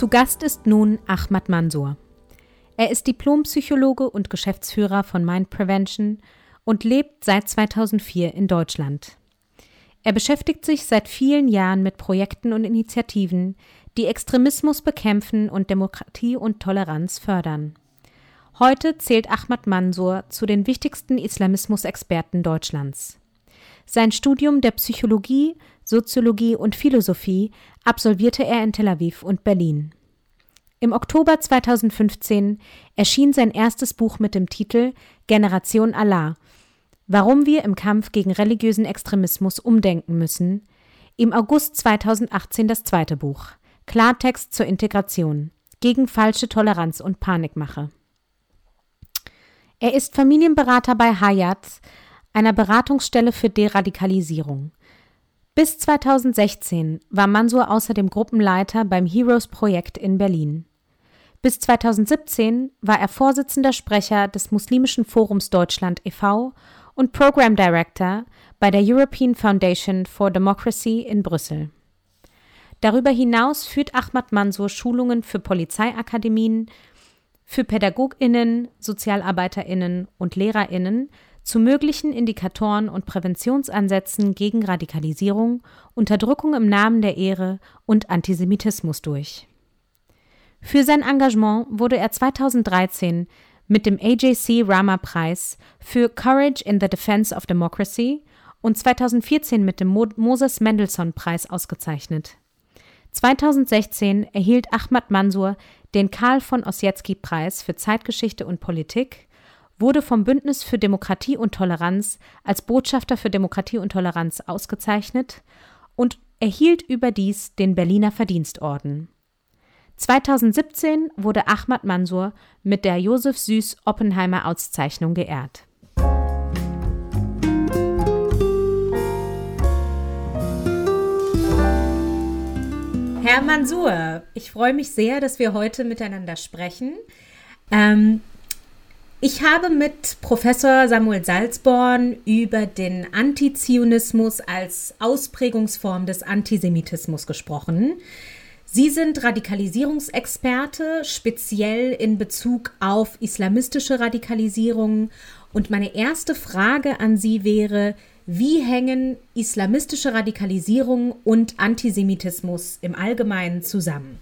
Zu Gast ist nun Ahmad Mansour. Er ist Diplompsychologe und Geschäftsführer von Mind Prevention und lebt seit 2004 in Deutschland. Er beschäftigt sich seit vielen Jahren mit Projekten und Initiativen, die Extremismus bekämpfen und Demokratie und Toleranz fördern. Heute zählt Ahmad Mansour zu den wichtigsten Islamismusexperten Deutschlands. Sein Studium der Psychologie, Soziologie und Philosophie absolvierte er in Tel Aviv und Berlin. Im Oktober 2015 erschien sein erstes Buch mit dem Titel Generation Allah, warum wir im Kampf gegen religiösen Extremismus umdenken müssen, im August 2018 das zweite Buch Klartext zur Integration gegen falsche Toleranz und Panikmache. Er ist Familienberater bei Hayat, einer Beratungsstelle für Deradikalisierung. Bis 2016 war Mansur außerdem Gruppenleiter beim Heroes Projekt in Berlin. Bis 2017 war er Vorsitzender Sprecher des Muslimischen Forums Deutschland e.V. und Program Director bei der European Foundation for Democracy in Brüssel. Darüber hinaus führt Ahmad Mansur Schulungen für Polizeiakademien, für PädagogInnen, SozialarbeiterInnen und LehrerInnen zu möglichen Indikatoren und Präventionsansätzen gegen Radikalisierung, Unterdrückung im Namen der Ehre und Antisemitismus durch. Für sein Engagement wurde er 2013 mit dem AJC Rama Preis für Courage in the Defense of Democracy und 2014 mit dem Mo Moses Mendelssohn Preis ausgezeichnet. 2016 erhielt Ahmad Mansur den Karl von Ossietzky Preis für Zeitgeschichte und Politik, wurde vom Bündnis für Demokratie und Toleranz als Botschafter für Demokratie und Toleranz ausgezeichnet und erhielt überdies den Berliner Verdienstorden. 2017 wurde Ahmad Mansur mit der Josef Süß Oppenheimer Auszeichnung geehrt. Herr Mansur, ich freue mich sehr, dass wir heute miteinander sprechen. Ähm, ich habe mit Professor Samuel Salzborn über den Antizionismus als Ausprägungsform des Antisemitismus gesprochen. Sie sind Radikalisierungsexperte, speziell in Bezug auf islamistische Radikalisierung. Und meine erste Frage an Sie wäre, wie hängen islamistische Radikalisierung und Antisemitismus im Allgemeinen zusammen?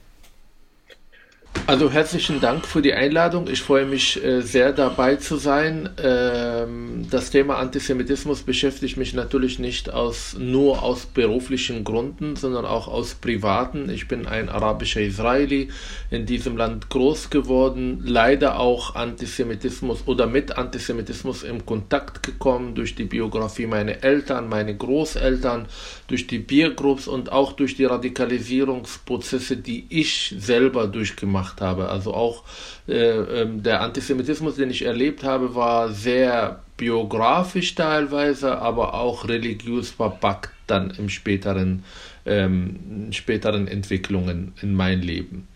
Also herzlichen Dank für die Einladung. Ich freue mich äh, sehr dabei zu sein. Ähm, das Thema Antisemitismus beschäftigt mich natürlich nicht aus, nur aus beruflichen Gründen, sondern auch aus privaten. Ich bin ein arabischer Israeli, in diesem Land groß geworden, leider auch Antisemitismus oder mit Antisemitismus in Kontakt gekommen durch die Biografie meiner Eltern, meine Großeltern, durch die Biergroups und auch durch die Radikalisierungsprozesse, die ich selber durchgemacht gemacht habe. Also auch äh, ähm, der Antisemitismus, den ich erlebt habe, war sehr biografisch teilweise, aber auch religiös verpackt dann im späteren, ähm, späteren Entwicklungen in mein Leben.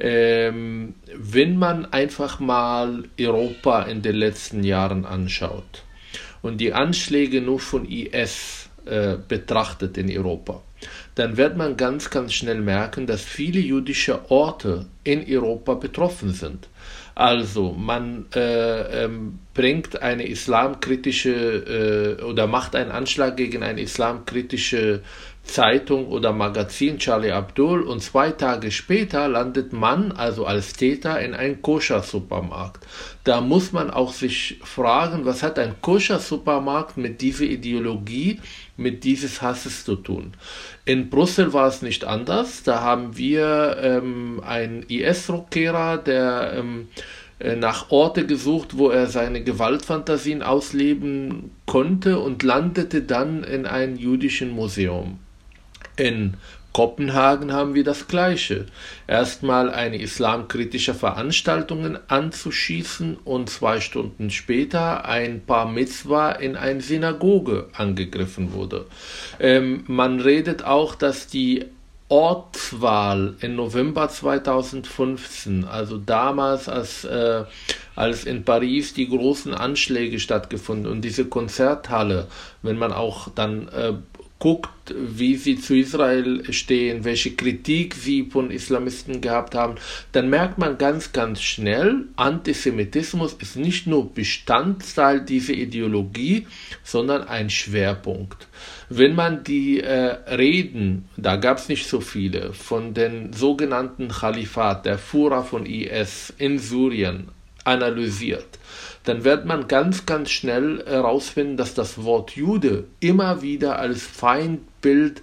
Ähm, wenn man einfach mal Europa in den letzten Jahren anschaut und die Anschläge nur von IS äh, betrachtet in Europa, dann wird man ganz, ganz schnell merken, dass viele jüdische Orte in Europa betroffen sind. Also man äh, ähm, bringt eine islamkritische äh, oder macht einen Anschlag gegen eine islamkritische Zeitung oder Magazin Charlie Abdul und zwei Tage später landet man also als Täter in einem Koscher-Supermarkt. Da muss man auch sich fragen, was hat ein Koscher-Supermarkt mit dieser Ideologie, mit dieses Hasses zu tun? In Brüssel war es nicht anders. Da haben wir ähm, einen IS-Rückkehrer, der ähm, äh, nach Orte gesucht, wo er seine Gewaltfantasien ausleben konnte und landete dann in einem jüdischen Museum. In Kopenhagen haben wir das Gleiche. Erstmal eine islamkritische Veranstaltung anzuschießen und zwei Stunden später ein paar Mitzwa in eine Synagoge angegriffen wurde. Ähm, man redet auch, dass die Ortswahl im November 2015, also damals, als, äh, als in Paris die großen Anschläge stattgefunden und diese Konzerthalle, wenn man auch dann äh, guckt, wie sie zu Israel stehen, welche Kritik sie von Islamisten gehabt haben, dann merkt man ganz, ganz schnell, Antisemitismus ist nicht nur Bestandteil dieser Ideologie, sondern ein Schwerpunkt. Wenn man die äh, Reden, da gab es nicht so viele, von den sogenannten Khalifat, der Führer von IS in Syrien analysiert, dann wird man ganz, ganz schnell herausfinden, dass das Wort Jude immer wieder als Feindbild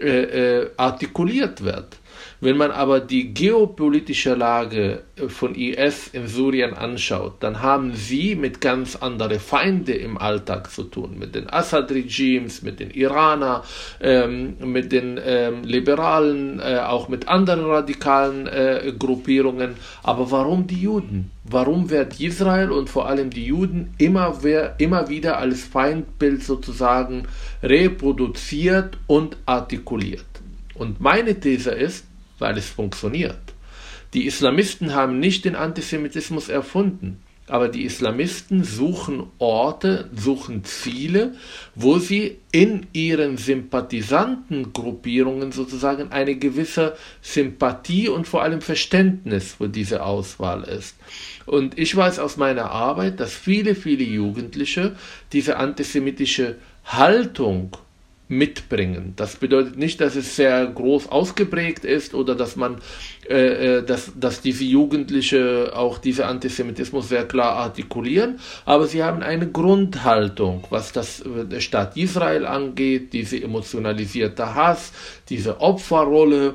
äh, äh, artikuliert wird. Wenn man aber die geopolitische Lage von IS in Syrien anschaut, dann haben sie mit ganz anderen Feinden im Alltag zu tun, mit den Assad-Regimes, mit den Iranern, ähm, mit den ähm, Liberalen, äh, auch mit anderen radikalen äh, Gruppierungen. Aber warum die Juden? Warum wird Israel und vor allem die Juden immer, immer wieder als Feindbild sozusagen reproduziert und artikuliert? Und meine These ist, weil es funktioniert. Die Islamisten haben nicht den Antisemitismus erfunden, aber die Islamisten suchen Orte, suchen Ziele, wo sie in ihren Sympathisantengruppierungen sozusagen eine gewisse Sympathie und vor allem Verständnis für diese Auswahl ist. Und ich weiß aus meiner Arbeit, dass viele, viele Jugendliche diese antisemitische Haltung mitbringen. Das bedeutet nicht, dass es sehr groß ausgeprägt ist oder dass man, äh, äh, dass, dass diese Jugendliche auch diese Antisemitismus sehr klar artikulieren, aber sie haben eine Grundhaltung, was das äh, Staat Israel angeht, diese emotionalisierte Hass, diese Opferrolle,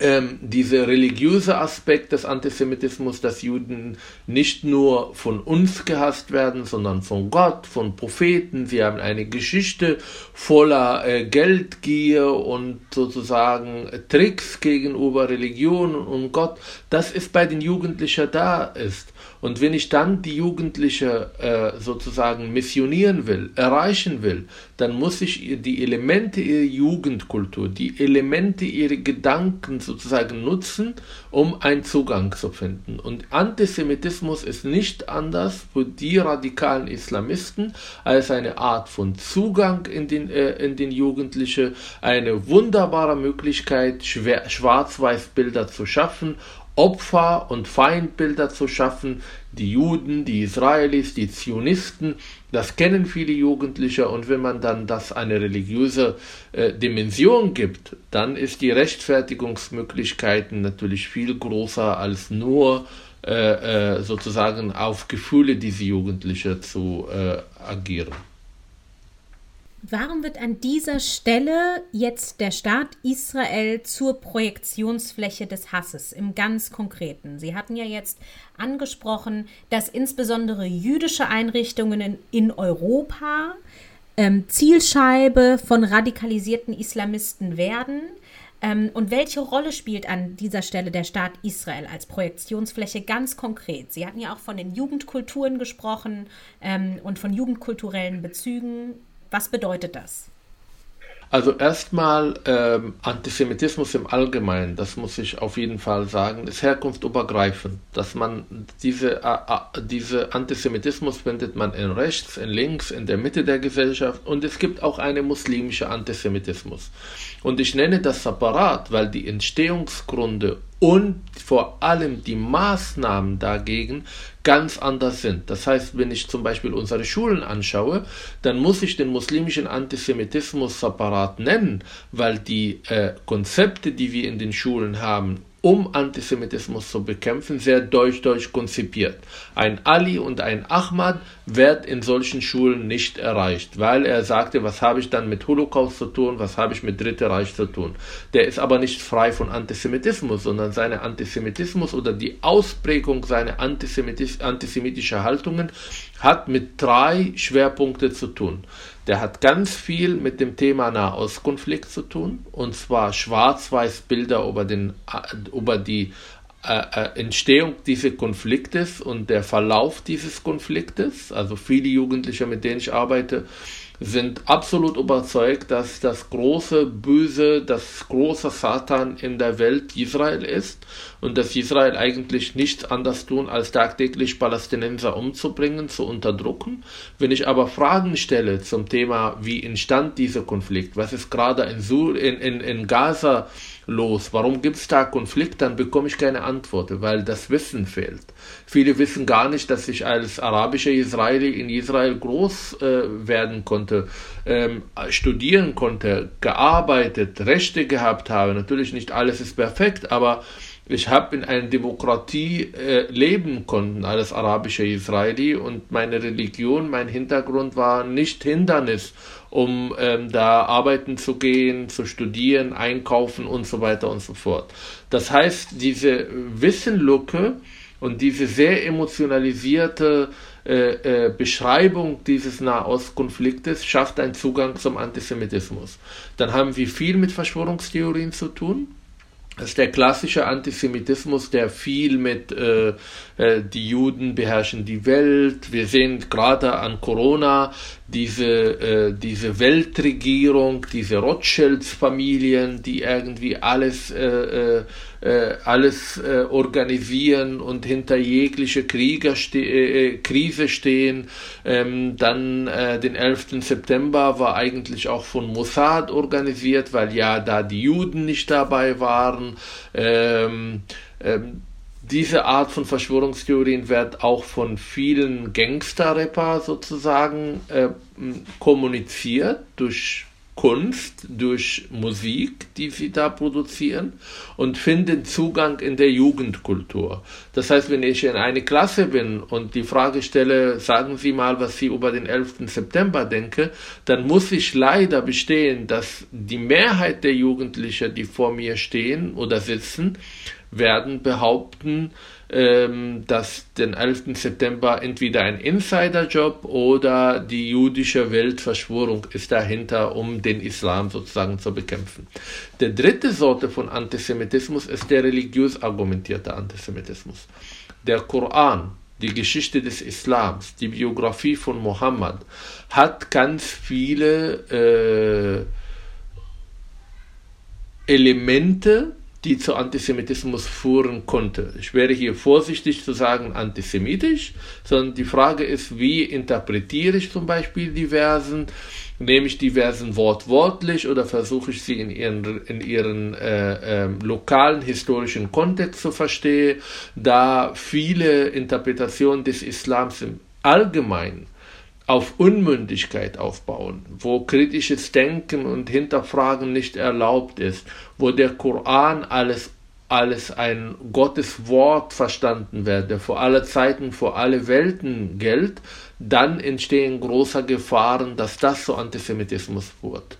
ähm, dieser religiöse Aspekt des Antisemitismus, dass Juden nicht nur von uns gehasst werden, sondern von Gott, von Propheten. Sie haben eine Geschichte voller äh, Geldgier und sozusagen Tricks gegenüber Religion und Gott. Das ist bei den Jugendlichen da ist. Und wenn ich dann die Jugendliche äh, sozusagen missionieren will, erreichen will, dann muss ich die Elemente ihrer Jugendkultur, die Elemente ihrer Gedanken sozusagen nutzen, um einen Zugang zu finden. Und Antisemitismus ist nicht anders für die radikalen Islamisten als eine Art von Zugang in den, äh, in den Jugendlichen, eine wunderbare Möglichkeit, Schwarz-Weiß-Bilder zu schaffen Opfer und Feindbilder zu schaffen. Die Juden, die Israelis, die Zionisten, das kennen viele Jugendliche und wenn man dann das eine religiöse äh, Dimension gibt, dann ist die Rechtfertigungsmöglichkeiten natürlich viel größer als nur äh, äh, sozusagen auf Gefühle dieser Jugendliche zu äh, agieren. Warum wird an dieser Stelle jetzt der Staat Israel zur Projektionsfläche des Hasses im ganz Konkreten? Sie hatten ja jetzt angesprochen, dass insbesondere jüdische Einrichtungen in, Europa ähm, Zielscheibe von radikalisierten Islamisten werden. Ähm, und welche Rolle spielt an dieser Stelle der Staat Israel als Projektionsfläche ganz konkret? Sie hatten ja auch von den Jugendkulturen gesprochen ähm, und von jugendkulturellen Bezügen. Was bedeutet das? Also erstmal ähm, Antisemitismus im Allgemeinen, das muss ich auf jeden Fall sagen, ist herkunftübergreifend. Dass man diese, äh, diese Antisemitismus findet man in rechts, in links, in der Mitte der Gesellschaft und es gibt auch einen muslimischen Antisemitismus. Und ich nenne das separat, weil die Entstehungsgründe und vor allem die Maßnahmen dagegen ganz anders sind. Das heißt, wenn ich zum Beispiel unsere Schulen anschaue, dann muss ich den muslimischen Antisemitismus separat nennen, weil die äh, Konzepte, die wir in den Schulen haben, um Antisemitismus zu bekämpfen, sehr deutsch-deutsch konzipiert. Ein Ali und ein Ahmad wird in solchen Schulen nicht erreicht, weil er sagte, was habe ich dann mit Holocaust zu tun, was habe ich mit Dritte Reich zu tun. Der ist aber nicht frei von Antisemitismus, sondern seine Antisemitismus oder die Ausprägung seiner antisemitisch, antisemitischer Haltungen hat mit drei Schwerpunkten zu tun. Der hat ganz viel mit dem Thema Nahostkonflikt zu tun, und zwar schwarz-weiß Bilder über, den, über die äh, äh, Entstehung dieses Konfliktes und der Verlauf dieses Konfliktes. Also viele Jugendliche, mit denen ich arbeite, sind absolut überzeugt, dass das große Böse, das große Satan in der Welt Israel ist und dass Israel eigentlich nichts anderes tun, als tagtäglich Palästinenser umzubringen, zu unterdrücken. Wenn ich aber Fragen stelle zum Thema, wie entstand dieser Konflikt, was ist gerade in, in, in Gaza los? Warum gibt es da Konflikt? Dann bekomme ich keine Antwort, weil das Wissen fehlt. Viele wissen gar nicht, dass ich als arabischer Israeli in Israel groß äh, werden konnte, ähm, studieren konnte, gearbeitet, Rechte gehabt habe. Natürlich nicht alles ist perfekt, aber ich habe in einer Demokratie äh, leben können als arabischer Israeli und meine Religion, mein Hintergrund war nicht Hindernis, um ähm, da arbeiten zu gehen, zu studieren, einkaufen und so weiter und so fort. Das heißt, diese Wissenlücke und diese sehr emotionalisierte äh, äh, Beschreibung dieses Nahostkonfliktes schafft einen Zugang zum Antisemitismus. Dann haben wir viel mit Verschwörungstheorien zu tun das ist der klassische Antisemitismus, der viel mit äh, äh, die Juden beherrschen die Welt. Wir sehen gerade an Corona diese, äh, diese Weltregierung, diese Rothschilds-Familien, die irgendwie alles, äh, äh, äh alles äh, organisieren und hinter jeglicher Krieger ste äh, Krise stehen. Ähm, dann den 11. September war eigentlich auch von Mossad organisiert, weil ja da die Juden nicht dabei waren. Ähm, ähm, diese Art von Verschwörungstheorien wird auch von vielen Gangster-Rapper sozusagen äh, kommuniziert durch Kunst, durch Musik, die sie da produzieren und finden Zugang in der Jugendkultur. Das heißt, wenn ich in eine Klasse bin und die Frage stelle, sagen Sie mal, was Sie über den 11. September denken, dann muss ich leider bestehen, dass die Mehrheit der Jugendlichen, die vor mir stehen oder sitzen, werden behaupten, ähm, dass den 11. September entweder ein Insiderjob oder die jüdische Weltverschwörung ist dahinter, um den Islam sozusagen zu bekämpfen. Der dritte Sorte von Antisemitismus ist der religiös argumentierte Antisemitismus. Der Koran, die Geschichte des Islams, die Biografie von Mohammed hat ganz viele äh, Elemente, die zu Antisemitismus führen konnte. Ich wäre hier vorsichtig zu sagen antisemitisch, sondern die Frage ist, wie interpretiere ich zum Beispiel die Versen? Nehme ich die Versen wortwörtlich oder versuche ich sie in ihren, in ihren äh, äh, lokalen historischen Kontext zu verstehen, da viele Interpretationen des Islams im Allgemeinen auf Unmündigkeit aufbauen, wo kritisches Denken und Hinterfragen nicht erlaubt ist, wo der Koran alles alles ein Gottes Wort verstanden wird, der vor alle Zeiten, vor alle Welten gilt, dann entstehen große Gefahren, dass das zu Antisemitismus wird.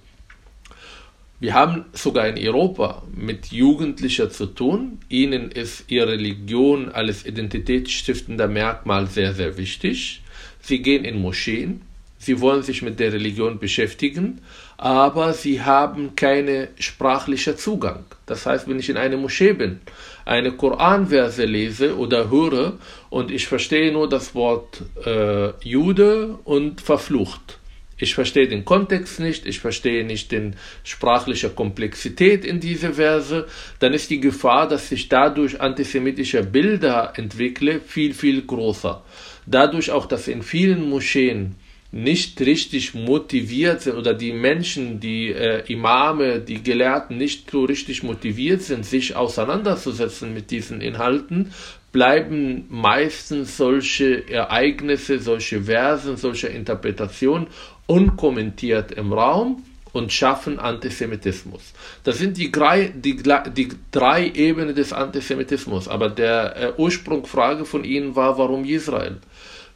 Wir haben sogar in Europa mit Jugendlichen zu tun. Ihnen ist ihre Religion als identitätsstiftender Merkmal sehr, sehr wichtig. Sie gehen in Moscheen, sie wollen sich mit der Religion beschäftigen, aber sie haben keinen sprachlichen Zugang. Das heißt, wenn ich in einer Moschee bin, eine Koranverse lese oder höre und ich verstehe nur das Wort äh, Jude und verflucht. Ich verstehe den Kontext nicht, ich verstehe nicht die sprachliche Komplexität in diese Verse, dann ist die Gefahr, dass sich dadurch antisemitische Bilder entwickle, viel, viel größer dadurch auch, dass in vielen Moscheen nicht richtig motiviert sind oder die Menschen, die äh, Imame, die Gelehrten nicht so richtig motiviert sind, sich auseinanderzusetzen mit diesen Inhalten, bleiben meistens solche Ereignisse, solche Versen, solche Interpretationen unkommentiert im Raum und schaffen Antisemitismus. Das sind die drei, die, die drei Ebenen des Antisemitismus. Aber der äh, Ursprungsfrage von Ihnen war, warum Israel?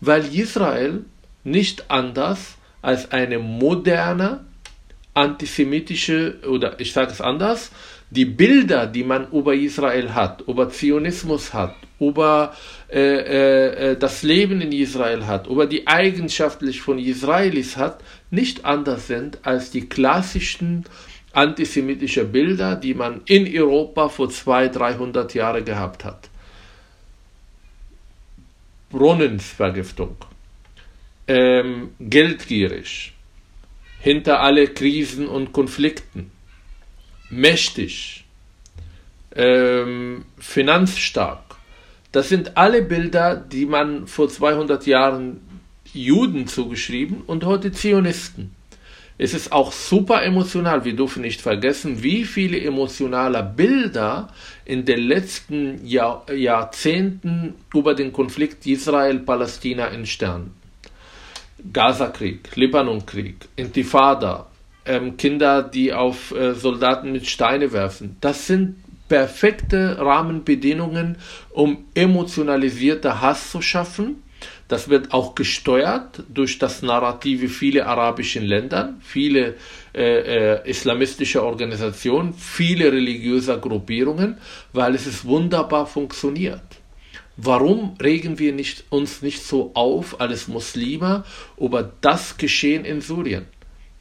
Weil Israel nicht anders als eine moderne antisemitische, oder ich sage es anders, die Bilder, die man über Israel hat, über Zionismus hat, über äh, äh, äh das Leben in Israel hat, über die Eigenschaften von Israelis hat, nicht anders sind als die klassischen antisemitischen Bilder, die man in Europa vor 200, 300 Jahren gehabt hat. Brunnenvergiftung, ähm, geldgierig, hinter alle Krisen und Konflikten, mächtig, ähm, finanzstark. Das sind alle Bilder, die man vor 200 Jahren Juden zugeschrieben und heute Zionisten. Es ist auch super emotional. Wir dürfen nicht vergessen, wie viele emotionale Bilder in den letzten Jahr, Jahrzehnten über den Konflikt Israel-Palästina entstanden. Gaza-Krieg, Libanon-Krieg, Intifada, ähm, Kinder, die auf äh, Soldaten mit Steine werfen. Das sind perfekte Rahmenbedingungen, um emotionalisierter Hass zu schaffen das wird auch gesteuert durch das Narrative vieler arabischen Länder, viele äh, äh, islamistische Organisationen, viele religiöse Gruppierungen, weil es ist wunderbar funktioniert. Warum regen wir nicht, uns nicht so auf als Muslime über das Geschehen in Syrien?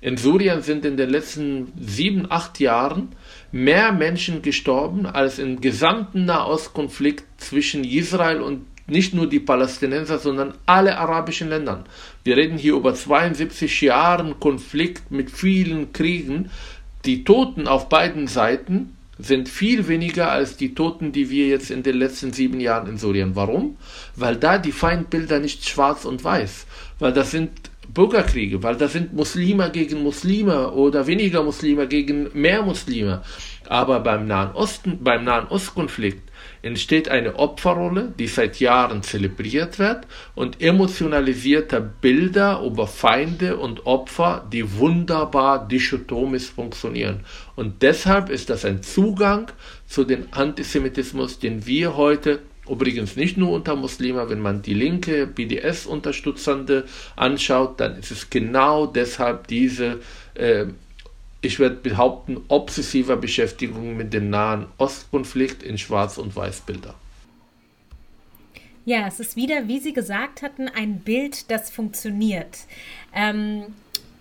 In Syrien sind in den letzten sieben, acht Jahren mehr Menschen gestorben als im gesamten Nahostkonflikt zwischen Israel und nicht nur die Palästinenser, sondern alle arabischen Länder. Wir reden hier über 72 Jahre Konflikt mit vielen Kriegen. Die Toten auf beiden Seiten sind viel weniger als die Toten, die wir jetzt in den letzten sieben Jahren in Syrien. Warum? Weil da die Feindbilder nicht schwarz und weiß, weil das sind Bürgerkriege, weil das sind Muslime gegen Muslime oder weniger Muslime gegen mehr Muslime. Aber beim Nahen Osten, beim Nahen Ostkonflikt entsteht eine Opferrolle, die seit Jahren zelebriert wird und emotionalisierte Bilder über Feinde und Opfer, die wunderbar dichotomisch funktionieren. Und deshalb ist das ein Zugang zu dem Antisemitismus, den wir heute Übrigens nicht nur unter Muslimen, wenn man die linke BDS-Unterstützende anschaut, dann ist es genau deshalb diese äh, ich werde behaupten, obsessiver Beschäftigung mit dem Nahen Ostkonflikt in Schwarz- und Weißbilder. Ja, es ist wieder, wie Sie gesagt hatten, ein Bild, das funktioniert. Ähm,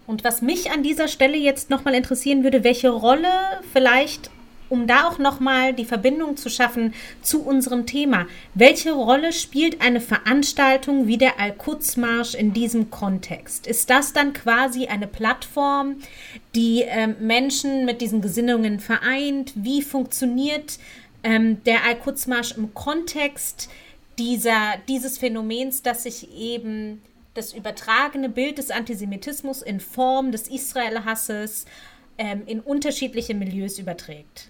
und was mich an dieser Stelle jetzt nochmal interessieren würde, welche Rolle vielleicht um da auch nochmal die Verbindung zu schaffen zu unserem Thema. Welche Rolle spielt eine Veranstaltung wie der Al-Quds-Marsch in diesem Kontext? Ist das dann quasi eine Plattform, die äh, Menschen mit diesen Gesinnungen vereint? Wie funktioniert ähm, der Al-Quds-Marsch im Kontext dieser, dieses Phänomens, dass sich eben das übertragene Bild des Antisemitismus in Form des Israel-Hasses ähm, in unterschiedliche Milieus überträgt?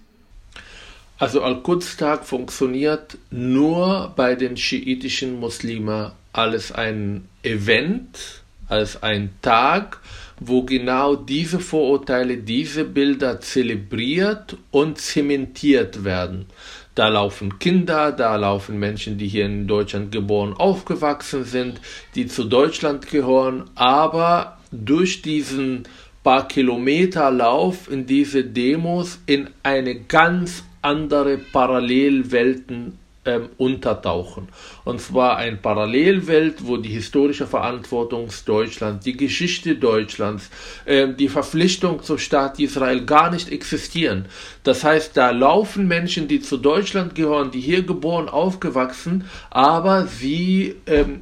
Also Al-Quds-Tag funktioniert nur bei den schiitischen Muslimen als ein Event, als ein Tag, wo genau diese Vorurteile, diese Bilder zelebriert und zementiert werden. Da laufen Kinder, da laufen Menschen, die hier in Deutschland geboren, aufgewachsen sind, die zu Deutschland gehören, aber durch diesen paar Kilometer Lauf in diese Demos in eine ganz andere Parallelwelten ähm, untertauchen. Und zwar eine Parallelwelt, wo die historische Verantwortung Deutschlands, die Geschichte Deutschlands, äh, die Verpflichtung zum Staat Israel gar nicht existieren. Das heißt, da laufen Menschen, die zu Deutschland gehören, die hier geboren, aufgewachsen, aber sie ähm,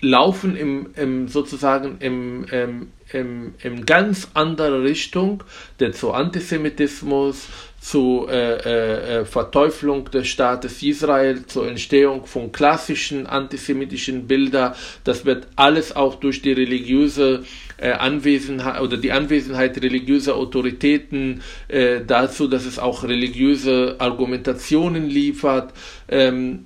laufen im, im sozusagen im, im, im, im ganz andere Richtung, der zu Antisemitismus, zu äh, äh, äh, Verteuflung des Staates Israel, zur Entstehung von klassischen antisemitischen Bildern. Das wird alles auch durch die religiöse äh, Anwesenheit oder die Anwesenheit religiöser Autoritäten äh, dazu, dass es auch religiöse Argumentationen liefert. Ähm,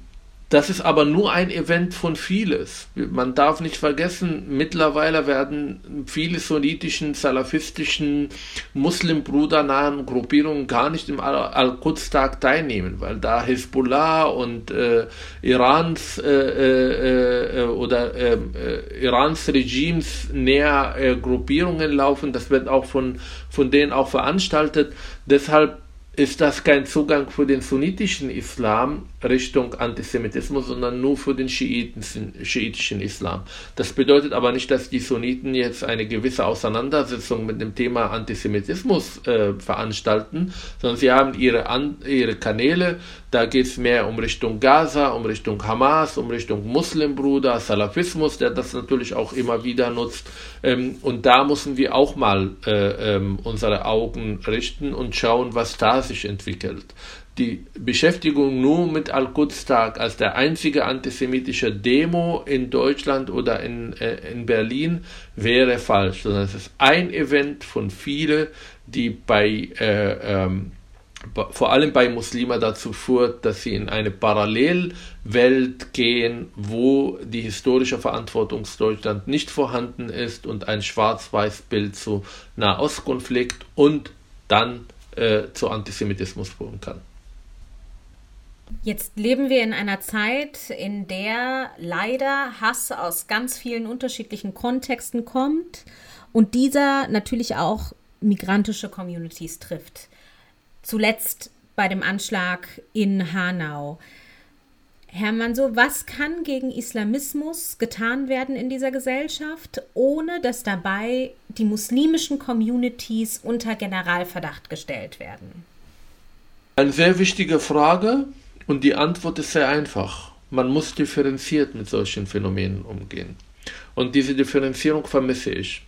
das ist aber nur ein Event von vieles. Man darf nicht vergessen, mittlerweile werden viele sunnitischen, salafistischen, muslimbrudernahen Gruppierungen gar nicht im Al-Quds-Tag teilnehmen, weil da Hezbollah und äh, Irans äh, äh, äh oder ähm, äh, Irans Regimes näher äh, Gruppierungen laufen. Das wird auch von, von denen auch veranstaltet. Deshalb ist das kein Zugang für den sunnitischen Islam, Richtung Antisemitismus, sondern nur für den schiitischen Islam. Das bedeutet aber nicht, dass die Sunniten jetzt eine gewisse Auseinandersetzung mit dem Thema Antisemitismus äh, veranstalten, sondern sie haben ihre, An ihre Kanäle, da geht es mehr um Richtung Gaza, um Richtung Hamas, um Richtung Muslimbruder, Salafismus, der das natürlich auch immer wieder nutzt. Ähm, und da müssen wir auch mal äh, ähm, unsere Augen richten und schauen, was da sich entwickelt die Beschäftigung nur mit Al-Quds-Tag als der einzige antisemitische Demo in Deutschland oder in, äh, in Berlin wäre falsch, sondern es ist ein Event von vielen, die bei äh, ähm, vor allem bei Muslimen dazu führt, dass sie in eine Parallelwelt gehen, wo die historische Verantwortung Deutschland nicht vorhanden ist und ein Schwarz-Weiß-Bild zu Nahostkonflikt und dann äh, zu Antisemitismus führen kann. Jetzt leben wir in einer Zeit, in der leider Hass aus ganz vielen unterschiedlichen Kontexten kommt und dieser natürlich auch migrantische Communities trifft. Zuletzt bei dem Anschlag in Hanau. Herr Manso, was kann gegen Islamismus getan werden in dieser Gesellschaft, ohne dass dabei die muslimischen Communities unter Generalverdacht gestellt werden? Eine sehr wichtige Frage. Und die Antwort ist sehr einfach. Man muss differenziert mit solchen Phänomenen umgehen. Und diese Differenzierung vermisse ich.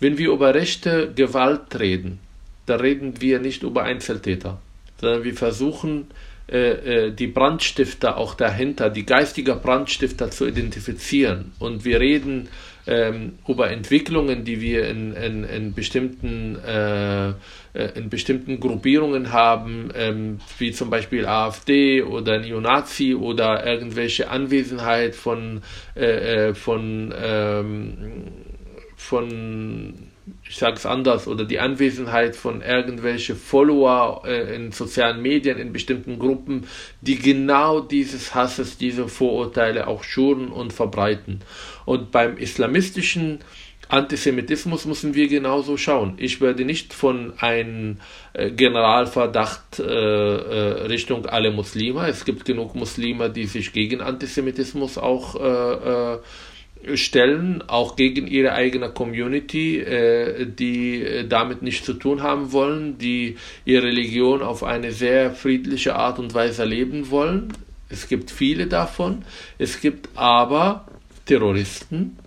Wenn wir über rechte Gewalt reden, da reden wir nicht über Einzeltäter, sondern wir versuchen, äh, äh, die Brandstifter auch dahinter, die geistige Brandstifter zu identifizieren. Und wir reden ähm, über Entwicklungen, die wir in, in, in bestimmten äh, äh, in bestimmten Gruppierungen haben, ähm, wie zum Beispiel AfD oder Neonazi oder irgendwelche Anwesenheit von, äh, äh von, ähm, von ich sage es anders, oder die Anwesenheit von irgendwelche Follower äh, in sozialen Medien, in bestimmten Gruppen, die genau dieses Hasses, diese Vorurteile auch schuren und verbreiten. Und beim islamistischen Antisemitismus müssen wir genauso schauen. Ich werde nicht von einem äh, Generalverdacht äh, Richtung alle Muslime. Es gibt genug Muslime, die sich gegen Antisemitismus auch äh, stellen, auch gegen ihre eigene Community, äh, die damit nichts zu tun haben wollen, die ihre Religion auf eine sehr friedliche Art und Weise leben wollen. Es gibt viele davon. Es gibt aber Terroristen,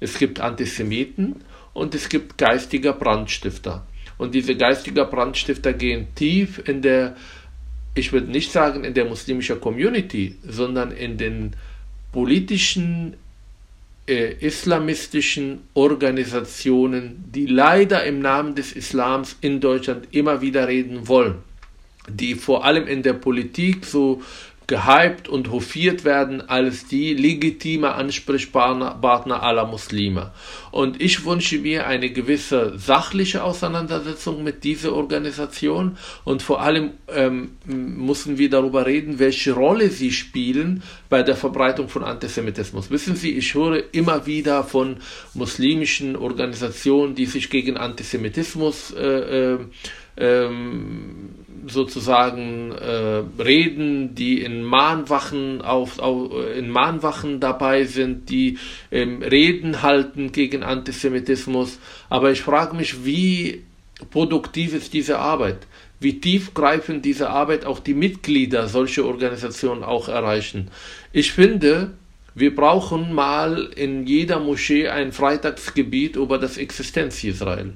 es gibt Antisemiten und es gibt geistige Brandstifter. Und diese geistige Brandstifter gehen tief in der, ich würde nicht sagen in der muslimischen Community, sondern in den politischen äh, islamistischen Organisationen, die leider im Namen des Islams in Deutschland immer wieder reden wollen, die vor allem in der Politik so gehypt und hofiert werden als die legitime Ansprechpartner aller Muslime. Und ich wünsche mir eine gewisse sachliche Auseinandersetzung mit dieser Organisation und vor allem ähm, müssen wir darüber reden, welche Rolle sie spielen bei der Verbreitung von Antisemitismus. Wissen Sie, ich höre immer wieder von muslimischen Organisationen, die sich gegen Antisemitismus äh, äh, ähm, sozusagen äh, reden, die in Mahnwachen auf, auf, in Mahnwachen dabei sind, die ähm, Reden halten gegen Antisemitismus. Aber ich frage mich, wie produktiv ist diese Arbeit? Wie tiefgreifend diese Arbeit auch die Mitglieder solcher Organisationen auch erreichen? Ich finde, wir brauchen mal in jeder Moschee ein Freitagsgebiet über das Existenz Israel.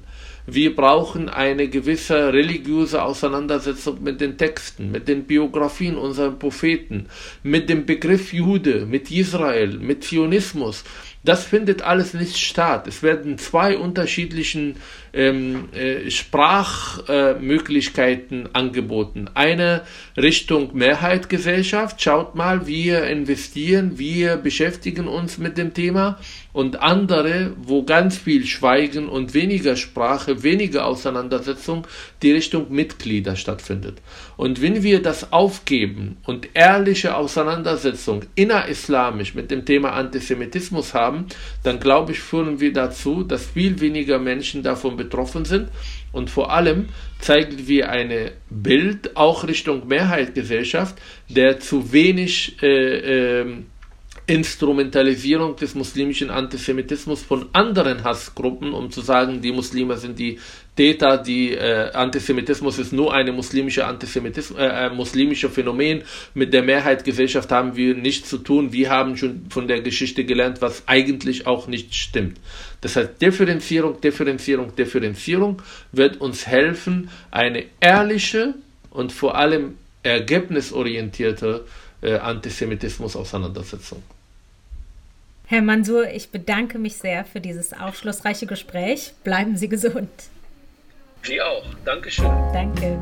Wir brauchen eine gewisse religiöse Auseinandersetzung mit den Texten, mit den Biografien unserer Propheten, mit dem Begriff Jude, mit Israel, mit Zionismus. Das findet alles nicht statt. Es werden zwei unterschiedlichen ähm, äh, Sprachmöglichkeiten äh, angeboten. Eine Richtung Mehrheitsgesellschaft, schaut mal, wir investieren, wir beschäftigen uns mit dem Thema und andere, wo ganz viel Schweigen und weniger Sprache, weniger Auseinandersetzung, die Richtung Mitglieder stattfindet. Und wenn wir das aufgeben und ehrliche Auseinandersetzung innerislamisch mit dem Thema Antisemitismus haben, dann glaube ich, führen wir dazu, dass viel weniger Menschen davon betroffen sind. Und vor allem zeigen wir ein Bild auch Richtung Mehrheitsgesellschaft, der zu wenig äh, äh, Instrumentalisierung des muslimischen Antisemitismus von anderen Hassgruppen, um zu sagen, die Muslime sind die Täter, die äh, Antisemitismus ist nur eine muslimische Antisemitismus, äh, äh, muslimische Phänomen. Mit der Mehrheitsgesellschaft haben wir nichts zu tun. Wir haben schon von der Geschichte gelernt, was eigentlich auch nicht stimmt. Das heißt, Differenzierung, Differenzierung, Differenzierung wird uns helfen, eine ehrliche und vor allem ergebnisorientierte äh, Antisemitismus-Auseinandersetzung. Herr Mansur, ich bedanke mich sehr für dieses aufschlussreiche Gespräch. Bleiben Sie gesund. Sie auch. Dankeschön. Danke.